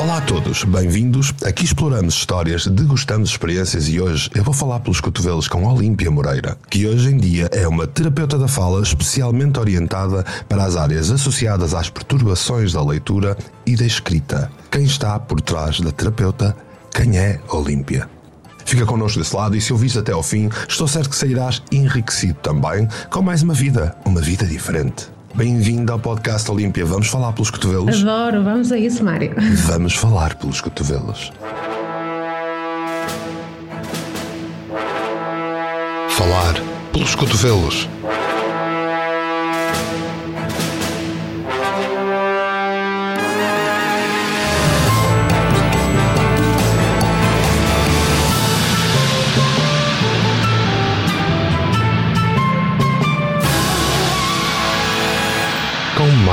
Olá a todos, bem-vindos. Aqui exploramos histórias, degustamos experiências e hoje eu vou falar pelos cotovelos com Olímpia Moreira, que hoje em dia é uma terapeuta da fala especialmente orientada para as áreas associadas às perturbações da leitura e da escrita. Quem está por trás da terapeuta? Quem é Olímpia? Fica connosco desse lado e se ouvires até ao fim, estou certo que sairás enriquecido também com mais uma vida, uma vida diferente. Bem-vindo ao podcast Olímpia. Vamos falar pelos cotovelos? Adoro, vamos a isso, Mário. Vamos falar pelos cotovelos. Falar pelos cotovelos.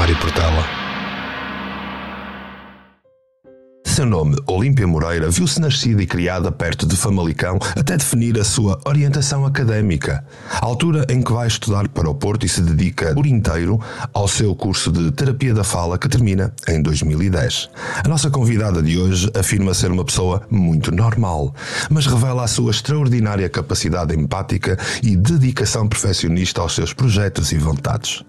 Mário Portela. Seu nome, Olímpia Moreira, viu-se nascida e criada perto de Famalicão até definir a sua orientação académica. A altura em que vai estudar para o Porto e se dedica por inteiro ao seu curso de Terapia da Fala que termina em 2010. A nossa convidada de hoje afirma ser uma pessoa muito normal, mas revela a sua extraordinária capacidade empática e dedicação perfeccionista aos seus projetos e vontades.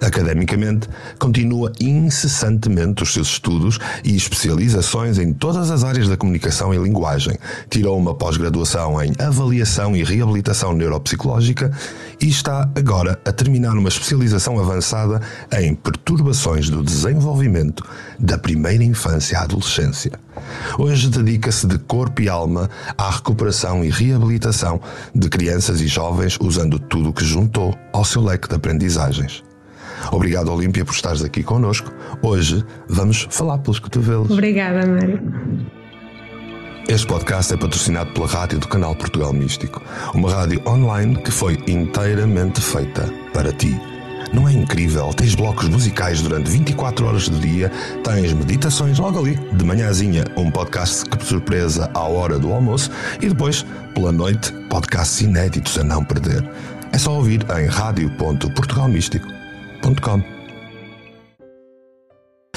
Academicamente, continua incessantemente os seus estudos e especializações em todas as áreas da comunicação e linguagem. Tirou uma pós-graduação em avaliação e reabilitação neuropsicológica e está agora a terminar uma especialização avançada em perturbações do desenvolvimento da primeira infância à adolescência. Hoje dedica-se de corpo e alma à recuperação e reabilitação de crianças e jovens usando tudo o que juntou ao seu leque de aprendizagens. Obrigado, Olímpia, por estares aqui connosco. Hoje vamos falar pelos cotovelos. Obrigada, Mário. Este podcast é patrocinado pela rádio do canal Portugal Místico, uma rádio online que foi inteiramente feita para ti. Não é incrível? Tens blocos musicais durante 24 horas do dia, tens meditações logo ali, de manhãzinha, um podcast que surpresa à hora do almoço e depois, pela noite, podcasts inéditos a não perder. É só ouvir em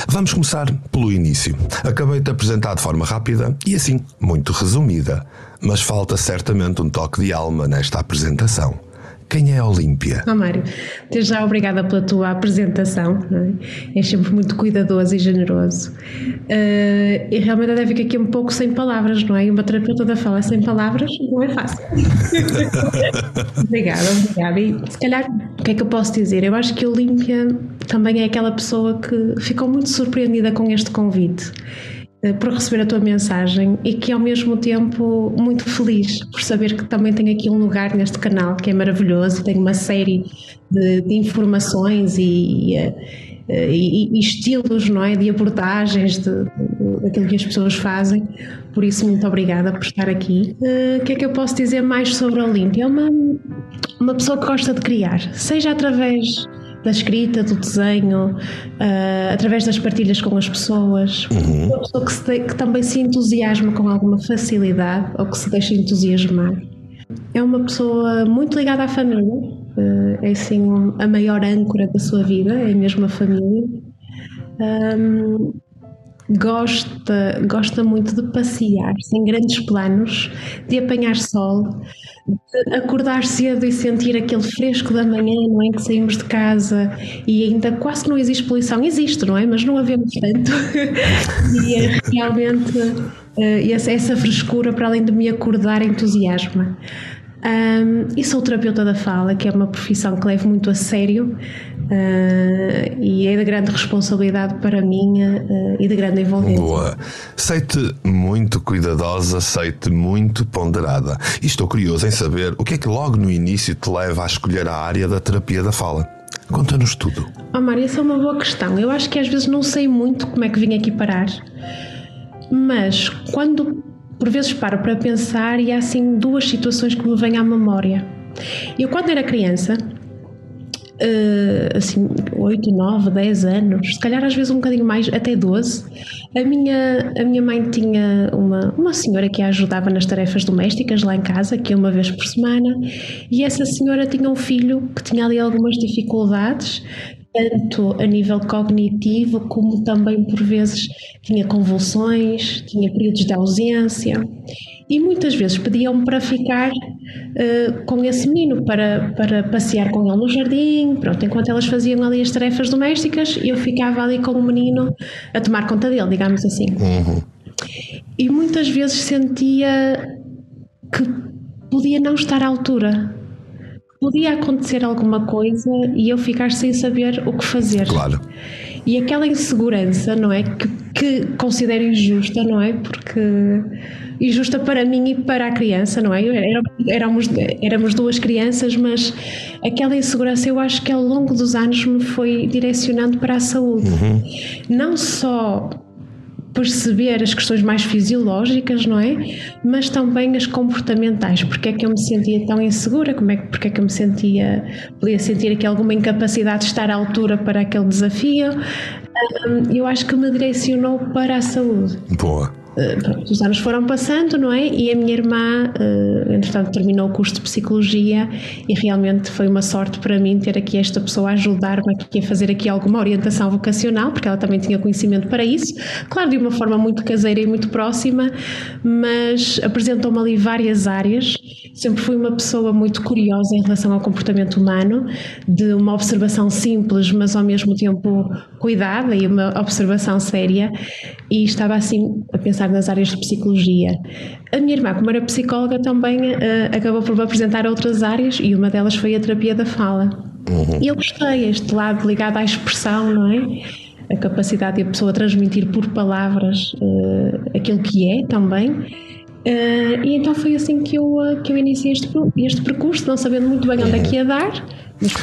Vamos começar pelo início. Acabei de apresentar de forma rápida e assim, muito resumida, mas falta certamente um toque de alma nesta apresentação. Quem é a Olímpia? Oh, Mário, desde já obrigada pela tua apresentação. É? És sempre muito cuidadoso e generoso. Uh, e realmente até fico aqui um pouco sem palavras, não é? E uma terapeuta da fala sem palavras não é fácil. obrigada, obrigada. E se calhar, o que é que eu posso dizer? Eu acho que a Olímpia também é aquela pessoa que ficou muito surpreendida com este convite por receber a tua mensagem e que ao mesmo tempo muito feliz por saber que também tem aqui um lugar neste canal que é maravilhoso, tem uma série de, de informações e, e, e, estilos não é, de abordagens de, de, daquilo que as pessoas fazem. Por isso, muito obrigada por estar aqui. O que é que eu posso dizer mais sobre a Olímpia? É uma, uma pessoa que gosta de criar, seja através da escrita, do desenho, uh, através das partilhas com as pessoas. Uhum. Uma pessoa que, que, também se entusiasma com alguma facilidade ou que se deixa entusiasmar. É uma pessoa muito ligada à família, uh, é assim a maior âncora da sua vida, é mesmo a família. Um, gosta, gosta muito de passear, sem grandes planos, de apanhar sol, de acordar cedo e sentir aquele fresco da manhã, não é? Que saímos de casa e ainda quase que não existe poluição. Existe, não é? Mas não havemos tanto. e é realmente essa, essa frescura, para além de me acordar, entusiasma. Um, e sou terapeuta da fala, que é uma profissão que levo muito a sério uh, e é de grande responsabilidade para mim uh, e de grande envolvimento. Boa. Sei-te muito cuidadosa, sei-te muito ponderada. E estou curioso em saber o que é que logo no início te leva a escolher a área da terapia da fala. Conta-nos tudo. Oh, Mário, essa é uma boa questão. Eu acho que às vezes não sei muito como é que vim aqui parar, mas quando por vezes paro para pensar e há assim duas situações que me vêm à memória. Eu, quando era criança, uh, assim, 8, 9, 10 anos, se calhar às vezes um bocadinho mais, até 12, a minha, a minha mãe tinha uma, uma senhora que a ajudava nas tarefas domésticas lá em casa, que uma vez por semana, e essa senhora tinha um filho que tinha ali algumas dificuldades tanto a nível cognitivo, como também por vezes tinha convulsões, tinha períodos de ausência e muitas vezes pediam-me para ficar uh, com esse menino, para, para passear com ele no jardim, pronto, enquanto elas faziam ali as tarefas domésticas, eu ficava ali com o menino a tomar conta dele, digamos assim. Uhum. E muitas vezes sentia que podia não estar à altura podia acontecer alguma coisa e eu ficar sem saber o que fazer. Claro. E aquela insegurança, não é? Que, que considero injusta, não é? Porque. injusta para mim e para a criança, não é? Éramos, éramos duas crianças, mas aquela insegurança eu acho que ao longo dos anos me foi direcionando para a saúde. Uhum. Não só perceber as questões mais fisiológicas, não é? Mas também as comportamentais. Porque é que eu me sentia tão insegura? Como é que, porque é que eu me sentia, podia sentir aqui alguma incapacidade de estar à altura para aquele desafio? Eu acho que me direcionou para a saúde. Boa. Eh, os anos foram passando, não é? E a minha irmã, uh, entretanto, terminou o curso de Psicologia e realmente foi uma sorte para mim ter aqui esta pessoa a ajudar-me aqui a fazer aqui alguma orientação vocacional, porque ela também tinha conhecimento para isso. Claro, de uma forma muito caseira e muito próxima, mas apresentou-me ali várias áreas. Sempre fui uma pessoa muito curiosa em relação ao comportamento humano, de uma observação simples, mas ao mesmo tempo cuidada e uma observação séria. E estava assim a pensar nas áreas de psicologia. A minha irmã, como era psicóloga, também uh, acabou por me apresentar outras áreas e uma delas foi a terapia da fala. Uhum. E eu gostei, este lado ligado à expressão, não é? A capacidade de a pessoa transmitir por palavras uh, aquilo que é também. Uh, e então foi assim que eu, que eu iniciei este, este percurso, não sabendo muito bem onde é que ia dar,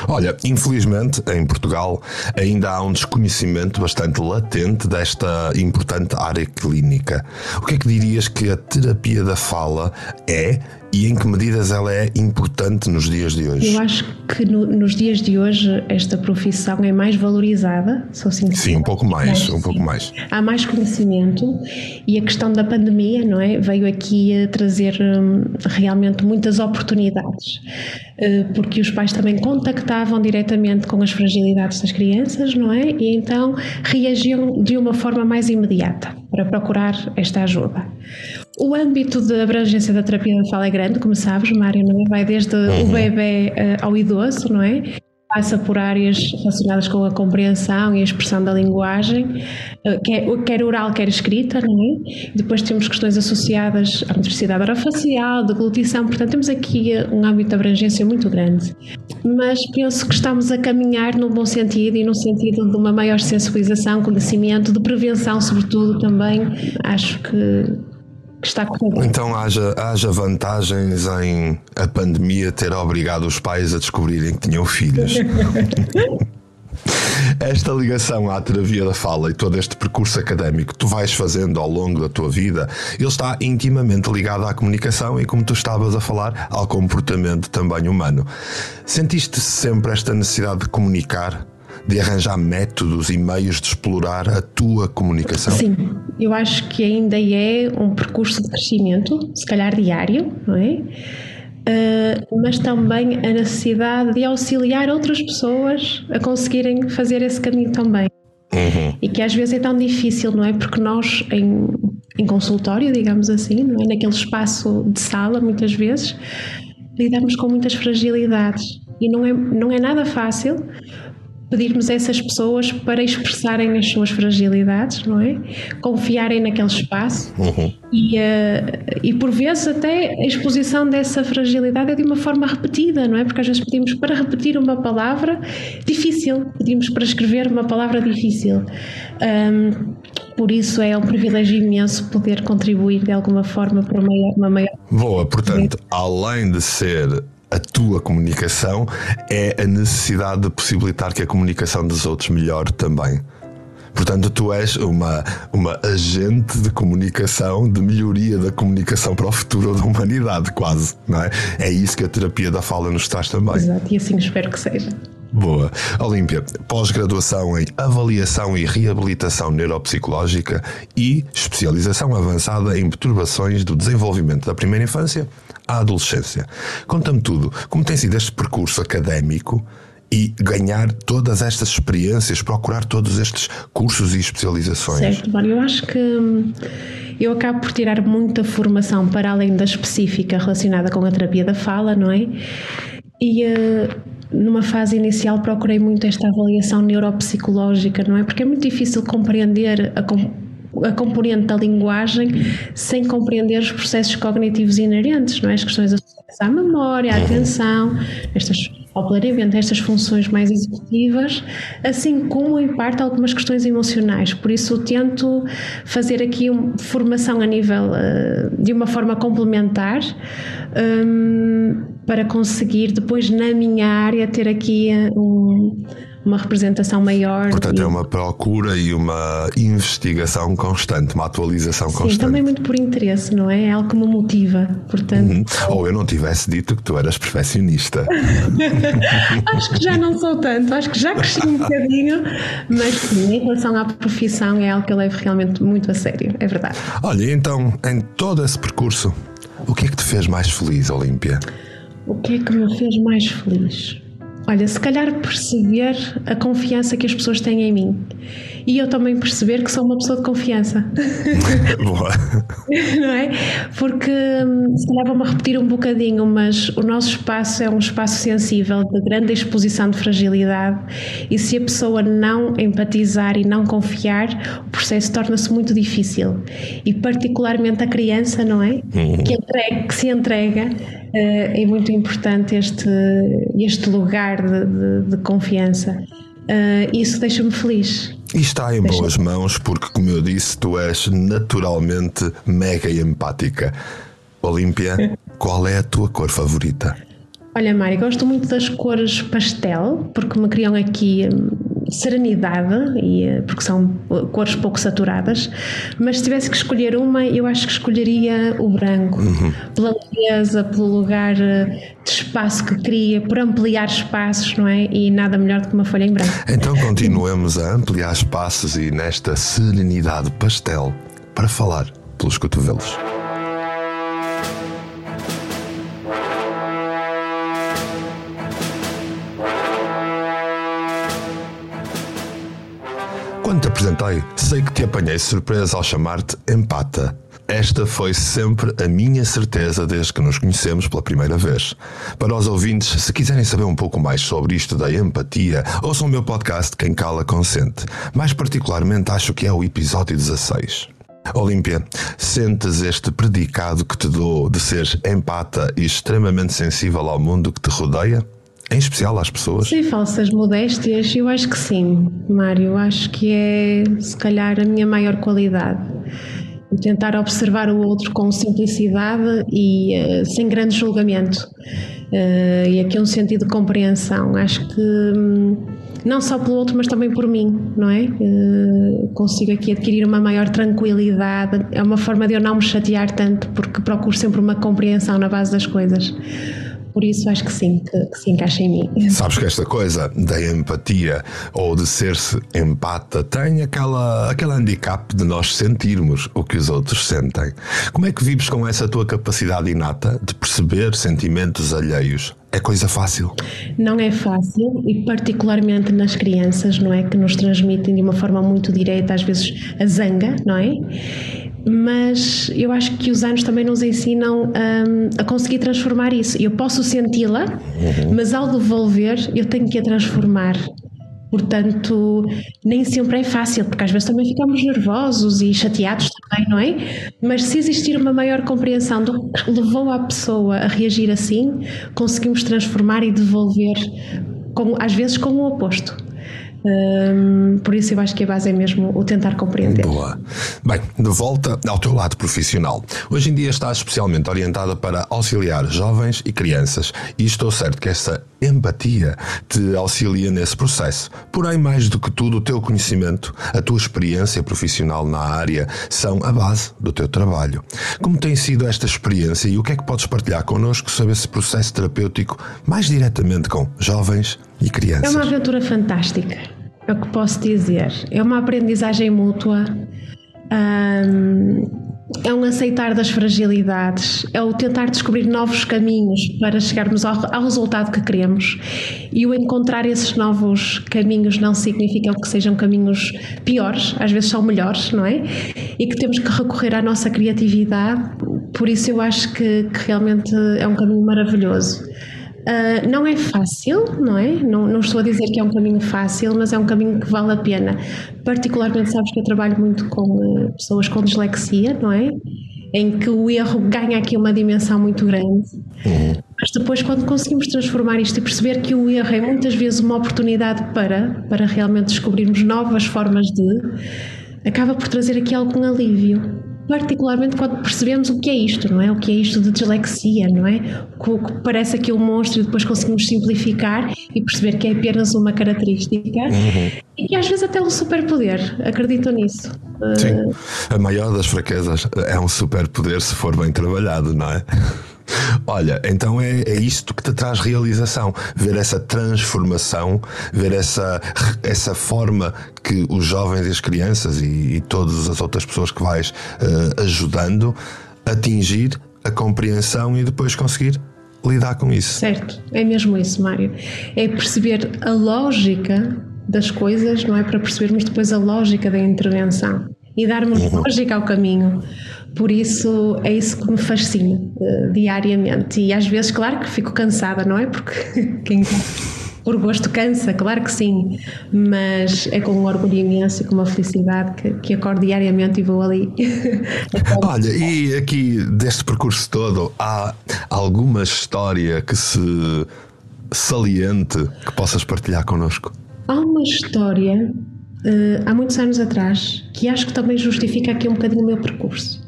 Olha, infelizmente em Portugal ainda há um desconhecimento bastante latente desta importante área clínica. O que é que dirias que a terapia da fala é e em que medidas ela é importante nos dias de hoje? Eu acho que no, nos dias de hoje esta profissão é mais valorizada, sou sincera. Sim, um pouco mais, um pouco mais. Há mais conhecimento e a questão da pandemia, não é, veio aqui a trazer hum, realmente muitas oportunidades, uh, porque os pais também contactavam diretamente com as fragilidades das crianças, não é, e então reagiam de uma forma mais imediata para procurar esta ajuda. O âmbito de abrangência da terapia da fala é grande, como sabes, Mário, não é? vai desde uhum. o bebê uh, ao idoso, não é? Passa por áreas relacionadas com a compreensão e a expressão da linguagem, uh, quer, quer, oral, quer escrita, não é? Depois temos questões associadas à motricidade orofacial, deglutição, portanto temos aqui uh, um âmbito de abrangência muito grande. Mas penso que estamos a caminhar no bom sentido e no sentido de uma maior sensibilização, conhecimento, de prevenção, sobretudo também. Acho que está correndo. Então haja, haja vantagens em a pandemia ter obrigado os pais a descobrirem que tinham filhos. Esta ligação à terapia da fala e todo este percurso académico que tu vais fazendo ao longo da tua vida, ele está intimamente ligado à comunicação e, como tu estavas a falar, ao comportamento também humano. Sentiste sempre esta necessidade de comunicar? De arranjar métodos e meios de explorar a tua comunicação? Sim, eu acho que ainda é um percurso de crescimento, se calhar diário, não é? Uh, mas também a necessidade de auxiliar outras pessoas a conseguirem fazer esse caminho também. Uhum. E que às vezes é tão difícil, não é? Porque nós, em, em consultório, digamos assim, não é? naquele espaço de sala, muitas vezes, lidamos com muitas fragilidades. E não é, não é nada fácil pedirmos a essas pessoas para expressarem as suas fragilidades, não é? Confiarem naquele espaço uhum. e, uh, e por vezes até a exposição dessa fragilidade é de uma forma repetida, não é? Porque às vezes pedimos para repetir uma palavra difícil, pedimos para escrever uma palavra difícil. Um, por isso é um privilégio imenso poder contribuir de alguma forma para uma maior. Uma maior... Boa, portanto, além de ser a tua comunicação é a necessidade de possibilitar que a comunicação dos outros melhore também. Portanto, tu és uma, uma agente de comunicação, de melhoria da comunicação para o futuro da humanidade, quase, não é? É isso que a terapia da fala nos traz também. Exato, e assim espero que seja. Boa. Olímpia, pós-graduação em avaliação e reabilitação neuropsicológica e especialização avançada em perturbações do desenvolvimento da primeira infância à adolescência. Conta-me tudo, como tem sido este percurso académico e ganhar todas estas experiências, procurar todos estes cursos e especializações. Certo, Mário, eu acho que hum, eu acabo por tirar muita formação para além da específica relacionada com a terapia da fala, não é? E uh, numa fase inicial procurei muito esta avaliação neuropsicológica, não é? Porque é muito difícil compreender a, a componente da linguagem sem compreender os processos cognitivos inerentes, não é? As questões associadas à memória, à atenção, estas ao estas funções mais executivas, assim como em parte algumas questões emocionais. Por isso tento fazer aqui uma formação a nível uh, de uma forma complementar um, para conseguir depois na minha área ter aqui uh, um uma representação maior. Portanto, e... é uma procura e uma investigação constante, uma atualização Sim, constante. Sim, também muito por interesse, não é? É algo que me motiva, portanto. Uhum. Ou eu não tivesse dito que tu eras perfeccionista. acho que já não sou tanto, acho que já cresci um bocadinho, mas sim, em relação à profissão é algo que eu levo realmente muito a sério, é verdade. Olha, então, em todo esse percurso, o que é que te fez mais feliz, Olímpia? O que é que me fez mais feliz? Olha, se calhar perceber a confiança que as pessoas têm em mim. E eu também perceber que sou uma pessoa de confiança. Boa. Não é? Porque hum, se calhar vou-me repetir um bocadinho, mas o nosso espaço é um espaço sensível, de grande exposição de fragilidade, e se a pessoa não empatizar e não confiar, o processo torna-se muito difícil. E particularmente a criança, não é? Uhum. Que, entrega, que se entrega eh, é muito importante este, este lugar de, de, de confiança. Uh, isso deixa-me feliz. E está em boas mãos, porque, como eu disse, tu és naturalmente mega empática. Olímpia, qual é a tua cor favorita? Olha, Mari, gosto muito das cores pastel, porque me criam aqui hum, serenidade, e, eh, porque são eh, cores pouco saturadas, mas se tivesse que escolher uma, eu acho que escolheria o branco, uhum. pela leveza, pelo lugar eh, de espaço que cria, por ampliar espaços, não é? E nada melhor do que uma folha em branco. Então continuemos a ampliar espaços e nesta serenidade pastel para falar pelos cotovelos. Quando te apresentei, sei que te apanhei surpresa ao chamar-te empata. Esta foi sempre a minha certeza desde que nos conhecemos pela primeira vez. Para os ouvintes, se quiserem saber um pouco mais sobre isto da empatia, ouçam o meu podcast Quem Cala Consente. Mais particularmente, acho que é o episódio 16. Olímpia, sentes este predicado que te dou de seres empata e extremamente sensível ao mundo que te rodeia? Em especial às pessoas? Sem falsas modéstias, eu acho que sim, Mário. Acho que é, se calhar, a minha maior qualidade. Tentar observar o outro com simplicidade e uh, sem grande julgamento. Uh, e aqui um sentido de compreensão. Acho que. Um, não só pelo outro, mas também por mim, não é? Uh, consigo aqui adquirir uma maior tranquilidade, é uma forma de eu não me chatear tanto, porque procuro sempre uma compreensão na base das coisas por isso acho que sim, que, que se encaixa em mim. Sabes que esta coisa da empatia ou de ser-se empata tem aquela, aquele handicap de nós sentirmos o que os outros sentem. Como é que vives com essa tua capacidade inata de perceber sentimentos alheios? É coisa fácil? Não é fácil e particularmente nas crianças, não é? Que nos transmitem de uma forma muito direta, às vezes a zanga, não é? Mas eu acho que os anos também nos ensinam um, a conseguir transformar isso. Eu posso senti-la, uhum. mas ao devolver eu tenho que a transformar. Portanto, nem sempre é fácil, porque às vezes também ficamos nervosos e chateados também, não é? Mas se existir uma maior compreensão do que levou a pessoa a reagir assim, conseguimos transformar e devolver, com, às vezes com o oposto. Um, por isso eu acho que a base é mesmo o tentar compreender. Boa. Bem, de volta ao teu lado profissional. Hoje em dia estás especialmente orientada para auxiliar jovens e crianças e estou certo que essa empatia te auxilia nesse processo. Porém, mais do que tudo, o teu conhecimento, a tua experiência profissional na área são a base do teu trabalho. Como tem sido esta experiência e o que é que podes partilhar connosco sobre esse processo terapêutico mais diretamente com jovens e crianças? É uma aventura fantástica, o que posso dizer. É uma aprendizagem mútua. é um aceitar das fragilidades, é o tentar descobrir novos caminhos para chegarmos ao, ao, resultado que queremos. E o encontrar esses novos caminhos não significa que sejam caminhos piores, às vezes são melhores, não é? E que temos que recorrer à nossa criatividade, por isso eu acho que, que realmente é um caminho maravilhoso. Uh, não é fácil, não é? Não, não, estou a dizer que é um caminho fácil, mas é um caminho que vale a pena. Particularmente, sabes que eu trabalho muito com uh, pessoas com dislexia, não é? Em que o erro ganha aqui uma dimensão muito grande. Uhum. Mas depois, quando conseguimos transformar isto e perceber que o erro é muitas vezes uma oportunidade para, para realmente descobrirmos novas formas de, acaba por trazer aqui algum alívio particularmente quando percebemos o que é isto, não é? O que é isto de dislexia, não é? O que parece aqui um monstro e depois conseguimos simplificar e perceber que é apenas uma característica uhum. e que às vezes até é um superpoder, acredito nisso. Sim, uh... a maior das fraquezas é um superpoder se for bem trabalhado, não é? Olha, então é, é isto que te traz realização, ver essa transformação, ver essa, essa forma que os jovens e as crianças e, e todas as outras pessoas que vais uh, ajudando atingir a compreensão e depois conseguir lidar com isso. Certo, é mesmo isso, Mário. É perceber a lógica das coisas, não é? Para percebermos depois a lógica da intervenção e darmos uhum. lógica ao caminho. Por isso é isso que me fascina uh, diariamente. E às vezes, claro que fico cansada, não é? Porque quem por gosto cansa, claro que sim, mas é com um orgulho imenso e com uma felicidade que, que acordo diariamente e vou ali. Olha, e aqui deste percurso todo, há alguma história que se saliente que possas partilhar connosco? Há uma história uh, há muitos anos atrás que acho que também justifica aqui um bocadinho o meu percurso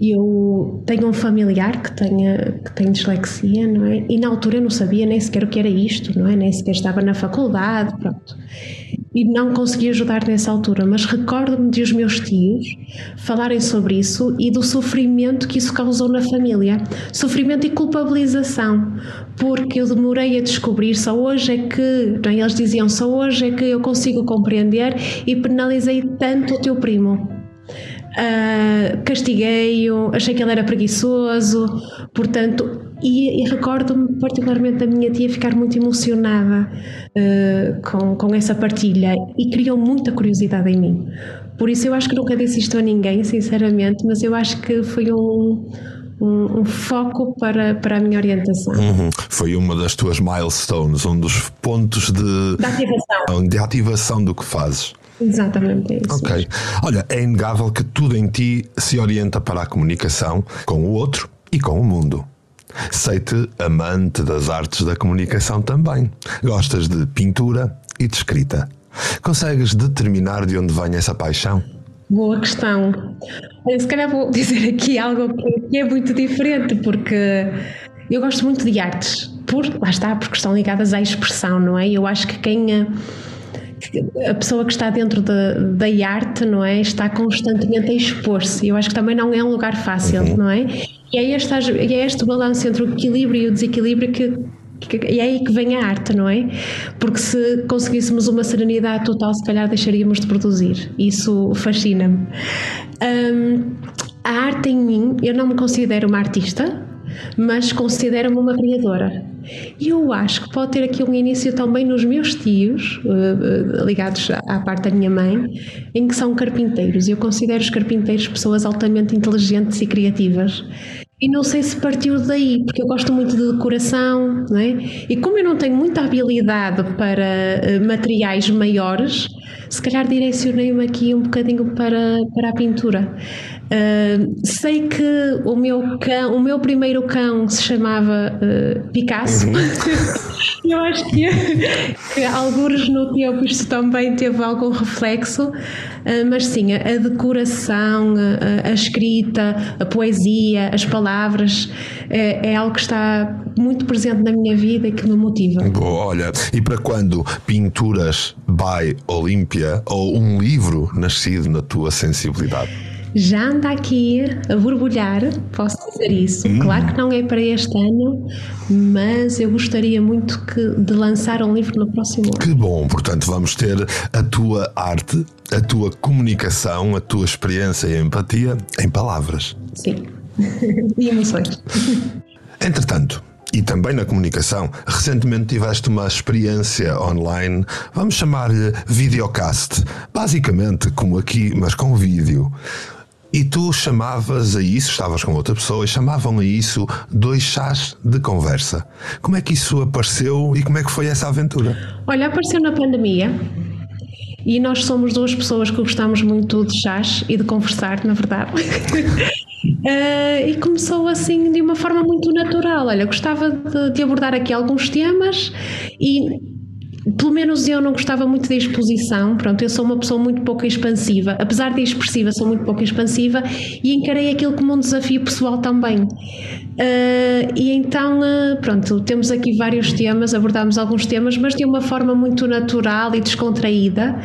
eu tenho um familiar que tenha que tem dislexia, não é? E na altura eu não sabia nem sequer o que era isto, não é? Nem sequer estava na faculdade, pronto. E não consegui ajudar nessa altura, mas recordo-me de os meus tios falarem sobre isso e do sofrimento que isso causou na família. Sofrimento e culpabilização, porque eu demorei a descobrir, só hoje é que, não é? eles diziam, só hoje é que eu consigo compreender e penalizei tanto o teu primo uh, castiguei-o, achei que ele era preguiçoso, portanto, e, e recordo-me particularmente da minha tia ficar muito emocionada uh, com, com essa partilha e criou muita curiosidade em mim. Por isso eu acho que nunca disse isto a ninguém, sinceramente, mas eu acho que foi um, um, um, foco para, para a minha orientação. Uhum. Foi uma das tuas milestones, um dos pontos de, de, ativação. de ativação do que fazes. Exatamente, é isso. Ok. Olha, é inegável que tudo em ti se orienta para a comunicação com o outro e com o mundo. Sei-te amante das artes da comunicação também. Gostas de pintura e de escrita. Consegues determinar de onde vem essa paixão? Boa questão. Olha, se calhar vou dizer aqui algo que é muito diferente, porque eu gosto muito de artes. Por, lá está, porque estão ligadas à expressão, não é? Eu acho que quem a pessoa que está dentro da, da arte, não é? Está constantemente a expor-se. Eu acho que também não é um lugar fácil, uhum. não é? E é este, é este balanço entre o equilíbrio e o desequilíbrio que, que, e é aí que vem a arte, não é? Porque se conseguíssemos uma serenidade total, se calhar deixaríamos de produzir. Isso fascina-me. Um, a arte em mim, eu não me considero uma artista, mas considero-me uma criadora. E eu acho que pode ter aqui um início também nos meus tios, uh, ligados à parte da minha mãe, em que são carpinteiros. Eu considero os carpinteiros pessoas altamente inteligentes e criativas. E não sei se partiu daí, porque eu gosto muito de decoração, não é? E como eu não tenho muita habilidade para uh, materiais maiores, se calhar direcionei-me aqui um bocadinho para, para a pintura. Uh, sei que o meu cão, o meu primeiro cão se chamava uh, Picasso. Uhum. Eu acho que, que alguns no tempo isto também teve algum reflexo, uh, mas sim, a, a decoração, a, a, escrita, a poesia, as palavras é, é, algo que está muito presente na minha vida e que me motiva. Olha, e para quando pinturas by Olímpia ou um livro nascido na tua sensibilidade? Já anda aqui a borbulhar, posso dizer isso. Hum. Claro que não é para este ano, mas eu gostaria muito que, de lançar um livro no próximo ano. Que bom, portanto, vamos ter a tua arte, a tua comunicação, a tua experiência e empatia em palavras. Sim, e emoções. Entretanto, e também na comunicação. Recentemente tiveste uma experiência online, vamos chamar-lhe videocast, basicamente como aqui, mas com vídeo. E tu chamavas a isso, estavas com outra pessoa e chamavam a isso dois chás de conversa. Como é que isso apareceu e como é que foi essa aventura? Olha, apareceu na pandemia e nós somos duas pessoas que gostamos muito de chás e de conversar, na verdade. Uh, e começou assim de uma forma muito natural. Olha, gostava de, de, abordar aqui alguns temas e pelo menos eu não gostava muito da exposição. Pronto, eu sou uma pessoa muito pouco expansiva, apesar de expressiva, sou muito pouco expansiva e encarei aquilo como um desafio pessoal também. Uh, e então, uh, pronto, temos aqui vários temas, abordámos alguns temas, mas de uma forma muito natural e descontraída.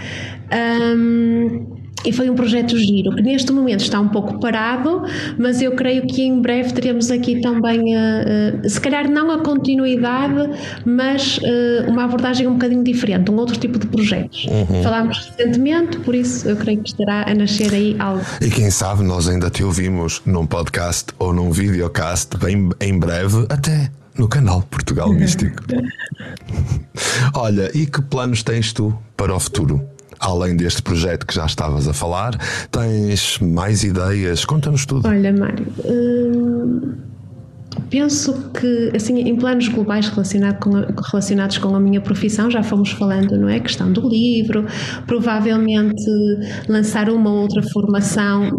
Um, e foi um projeto giro, que neste momento está um pouco parado, mas eu creio que em breve teremos aqui também, uh, uh, se calhar não a continuidade, mas uh, uma abordagem um bocadinho diferente, um outro tipo de projetos. Uhum. Falámos recentemente, por isso eu creio que estará a nascer aí algo. E quem sabe nós ainda te ouvimos num podcast ou num videocast bem em breve, até no canal Portugal Místico. Olha, e que planos tens tu para o futuro? Além deste projeto que já estavas a falar? Tens mais ideias? Conta-nos tudo. Olha, Mário. Hum, penso que, assim, em planos globais relacionado com relacionados com a minha profissão, já fomos falando, não é? Questão do livro, provavelmente lançar uma ou outra formação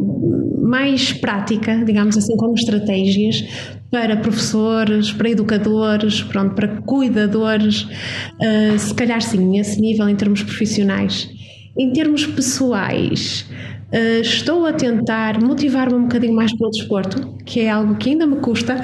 mais prática, digamos assim, com estratégias para professores, para educadores, pronto, para cuidadores, uh, se calhar sim, esse nível em termos profissionais. Em termos pessoais, uh, estou a tentar motivar-me um bocadinho mais pelo desporto, que é algo que ainda me custa.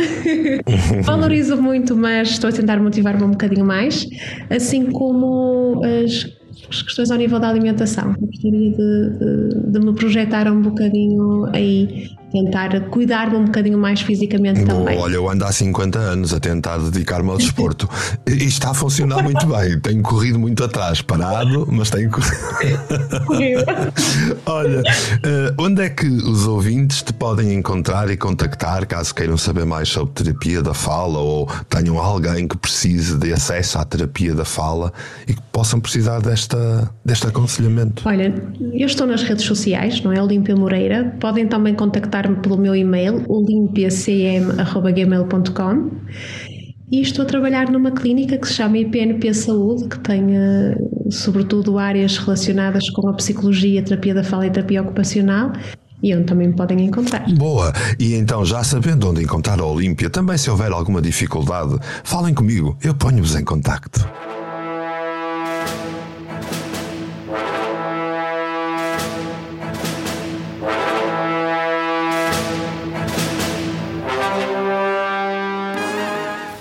Valorizo muito, mas estou a tentar motivar-me um bocadinho mais, assim como as as questões ao nível da alimentação. Eu gostaria de, de, de, me projetar um bocadinho aí tentar cuidar-me um bocadinho mais fisicamente Boa, também. Olha, eu ando há 50 anos a tentar dedicar-me ao desporto e está a funcionar muito bem. Tenho corrido muito atrás, parado, mas tenho corrido. olha, uh, onde é que os ouvintes te podem encontrar e contactar caso queiram saber mais sobre terapia da fala ou tenham alguém que precise de acesso à terapia da fala e que possam precisar desta, deste aconselhamento? Olha, eu estou nas redes sociais, não é? Olímpia Moreira. Podem também contactar contactar-me pelo meu e-mail, olimpiacm.gmail.com e estou a trabalhar numa clínica que se chama IPNP Saúde, que tem sobretudo áreas relacionadas com a psicologia, a terapia da fala e terapia ocupacional e onde também me podem encontrar. Boa! E então, já sabendo onde encontrar a Olímpia, também se houver alguma dificuldade, falem comigo, eu ponho-vos em contacto.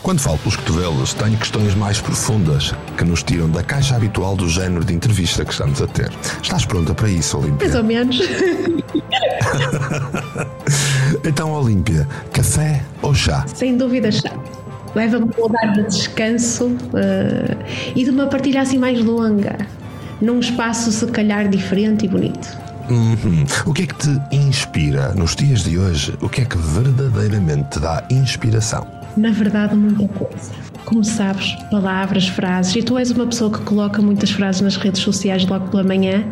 Quando falo pelos cotovelos, tenho questões mais profundas que nos tiram da caixa habitual do género de entrevista que estamos a ter. Estás pronta para isso, Olímpia? Mais ou menos. então, Olímpia, café ou chá? Sem dúvida, chá. Leva-me a um lugar de descanso uh, e de uma partilha assim mais longa, num espaço se calhar diferente e bonito. Uhum. O que é que te inspira nos dias de hoje? O que é que verdadeiramente te dá inspiração? Na verdade, muita coisa. Como sabes, palavras, frases, e tu és uma pessoa que coloca muitas frases nas redes sociais logo pela manhã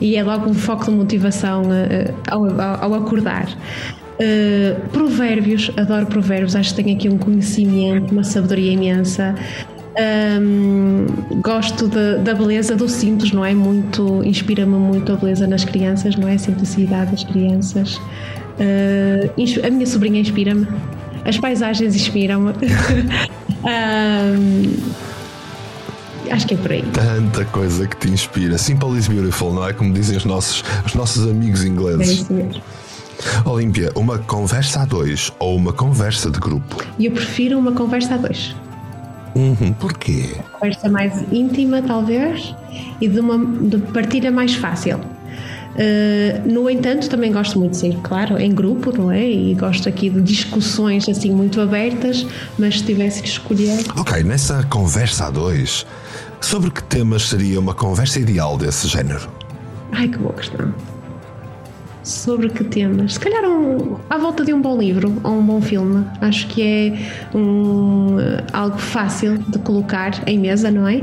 e é logo um foco de motivação uh, ao, ao, acordar. Uh, provérbios, adoro provérbios, acho que tenho aqui um conhecimento, uma sabedoria imensa. Um, gosto de, da beleza do simples, não é? Muito, inspira-me muito a beleza nas crianças, não é? A simplicidade das crianças. Uh, a minha sobrinha inspira-me as paisagens inspiram-me. um, acho que é por aí. Tanta coisa que te inspira. Simple is beautiful, não é? Como dizem os nossos, os nossos amigos ingleses. É isso mesmo. Olímpia, uma conversa a dois ou uma conversa de grupo? Eu prefiro uma conversa a dois. Uhum, porquê? Conversa mais íntima, talvez, e de uma de partilha mais fácil. Uh, no entanto, também gosto muito de ser, claro, em grupo, não é? E gosto aqui de discussões assim muito abertas, mas se tivesse que escolher. Ok, nessa conversa a dois, sobre que temas seria uma conversa ideal desse género? Ai, que boa questão. Sobre que temas? Se calhar um, à volta de um bom livro ou um bom filme. Acho que é um, algo fácil de colocar em mesa, não é?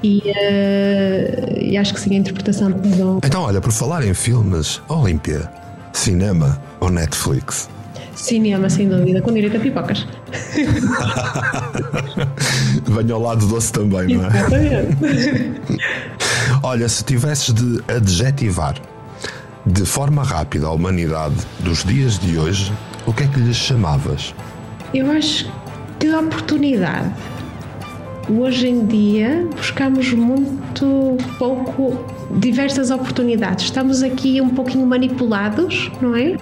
E, uh, e acho que sim, a interpretação de um. Então, olha, por falar em filmes, Olímpia, cinema ou Netflix? Cinema, sem dúvida, com direito a pipocas. Venha ao lado doce também, não é? Exatamente. Olha, se tivesses de adjetivar de forma rápida a humanidade dos dias de hoje, o que é que lhes chamavas? Eu acho que oportunidade. Hoje em dia buscamos muito pouco diversas oportunidades. Estamos aqui um pouquinho manipulados, não é?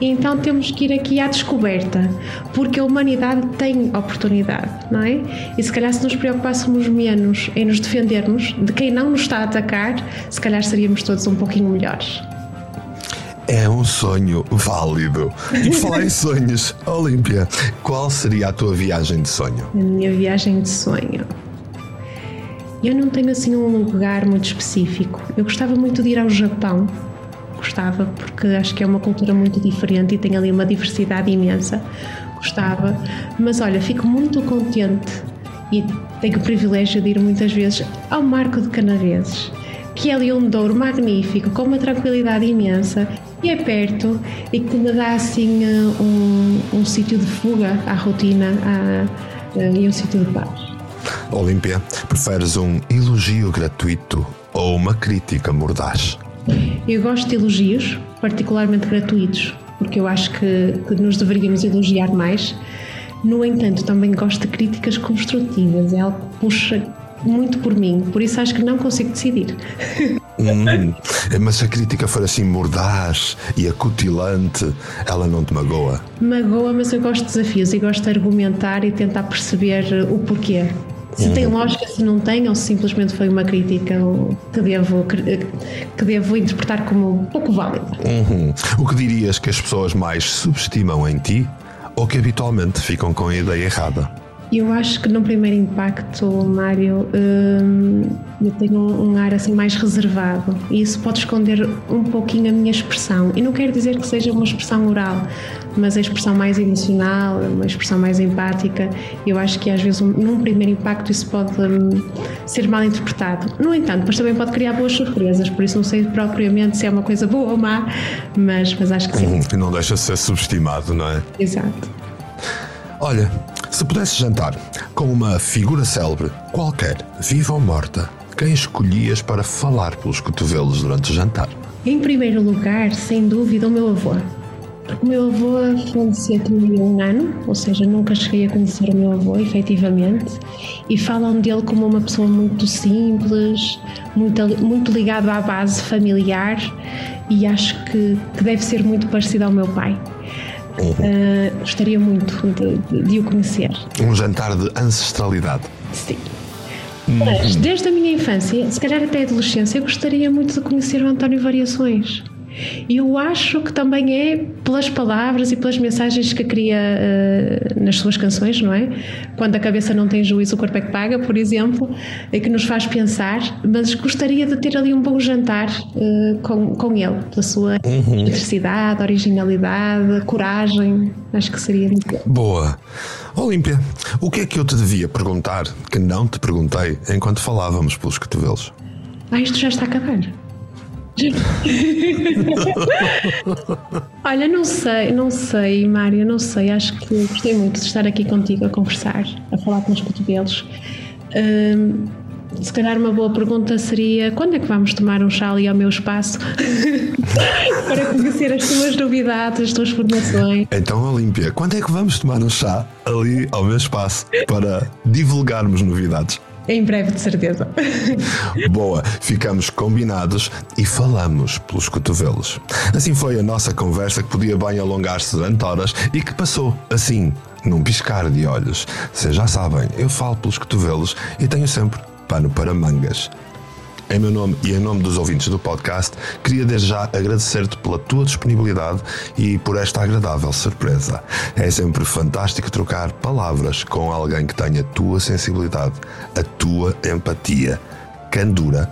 Então temos que ir aqui à descoberta, porque a humanidade tem oportunidade, não é? E se calhar se nos preocupássemos menos em nos defendermos de quem não nos está a atacar, se calhar seríamos todos um pouquinho melhores. É um sonho válido. E falar em sonhos, Olímpia, qual seria a tua viagem de sonho? A minha viagem de sonho. Eu não tenho assim um lugar muito específico. Eu gostava muito de ir ao Japão gostava, porque acho que é uma cultura muito diferente e tem ali uma diversidade imensa. Gostava, mas olha, fico muito contente e tenho o privilégio de ir muitas vezes ao Marco de Canaveses, que é ali um douro magnífico, com uma tranquilidade imensa e é perto e que me dá assim um, um sítio de fuga à rotina à, e um sítio de paz. Olímpia, preferes um elogio gratuito ou uma crítica mordaz? Eu gosto de elogios, particularmente gratuitos, porque eu acho que, que nos deveríamos elogiar mais. No entanto, também gosto de críticas construtivas, é algo que puxa muito por mim, por isso acho que não consigo decidir. Hum, mas se a crítica for assim mordaz e acutilante, ela não te magoa? Magoa, mas eu gosto de desafios e gosto de argumentar e tentar perceber o porquê. Se tem uhum. lógica, se não tem, ou se simplesmente foi uma crítica que devo, que devo interpretar como pouco válida. Uhum. O que dirias que as pessoas mais subestimam em ti ou que habitualmente ficam com a ideia errada? Eu acho que no primeiro impacto, Mário, hum, eu tenho um, ar assim mais reservado e isso pode esconder um pouquinho a minha expressão. E não quero dizer que seja uma expressão oral, mas a expressão mais emocional, uma expressão mais empática. Eu acho que às vezes num primeiro impacto isso pode hum, ser mal interpretado. No entanto, depois também pode criar boas surpresas, por isso não sei propriamente se é uma coisa boa ou má, mas, mas acho que sim. E não deixa de ser subestimado, não é? Exato. Olha, se pudesse jantar com uma figura célebre, qualquer, viva ou morta, quem escolhias para falar pelos cotovelos durante o jantar? Em primeiro lugar, sem dúvida, o meu avô. O meu avô faleceu tinha um ano, ou seja, nunca cheguei a conhecer o meu avô, efetivamente, e falam dele como uma pessoa muito simples, muito, muito ligado à base familiar, e acho que, que deve ser muito parecido ao meu pai. Uh, gostaria muito de, de, de, o conhecer. Um jantar de ancestralidade. Sim. Mas, desde a minha infância, se calhar até a adolescência, eu gostaria muito de conhecer o António Variações. E eu acho que também é pelas palavras e pelas mensagens que cria uh, nas suas canções, não é? Quando a cabeça não tem juízo, o corpo é que paga, por exemplo, é que nos faz pensar, mas gostaria de ter ali um bom jantar uh, com, com ele, pela sua uhum. eletricidade, originalidade, coragem. Acho que seria muito bom. Boa. Olímpia, o que é que eu te devia perguntar que não te perguntei enquanto falávamos pelos cotovelos? Ah, isto já está a acabar. Olha, não sei, não sei, Mário, não sei. Acho que gostei muito de estar aqui contigo a conversar, a falar com os cotovelos. Um, se calhar uma boa pergunta seria quando é que vamos tomar um chá ali ao meu espaço para conhecer as tuas novidades, as tuas formações. Então, Olímpia, quando é que vamos tomar um chá ali ao meu espaço para divulgarmos novidades? Em breve, de certeza. Boa, ficamos combinados e falamos pelos cotovelos. Assim foi a nossa conversa que podia bem alongar-se durante horas e que passou assim, num piscar de olhos. Vocês já sabem, eu falo pelos cotovelos e tenho sempre pano para mangas. Em meu nome e em nome dos ouvintes do podcast, queria desde já agradecer-te pela tua disponibilidade e por esta agradável surpresa. É sempre fantástico trocar palavras com alguém que tenha a tua sensibilidade, a tua empatia, candura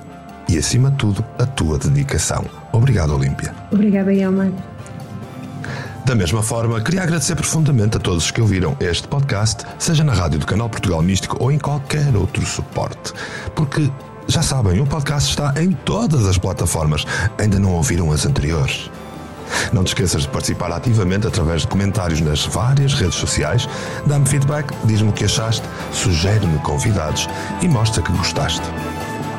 e, acima de tudo, a tua dedicação. Obrigado, Olímpia. Obrigada, Yelma. Da mesma forma, queria agradecer profundamente a todos os que ouviram este podcast, seja na rádio do Canal Portugal Místico ou em qualquer outro suporte. Porque, já sabem, o podcast está em todas as plataformas. Ainda não ouviram as anteriores? Não te esqueças de participar ativamente através de comentários nas várias redes sociais. Dá-me feedback, diz-me o que achaste, sugere-me convidados e mostra que gostaste.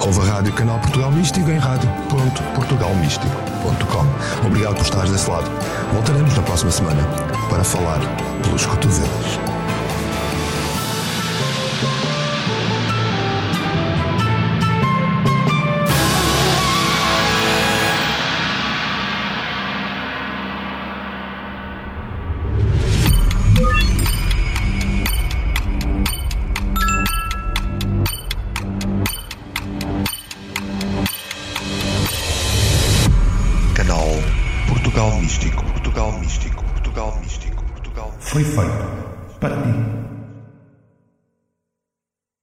Ouve a Rádio Canal Portugal Místico em rádio.portugalmístico.com. Obrigado por estares desse lado. Voltaremos na próxima semana para falar pelos cotovelos.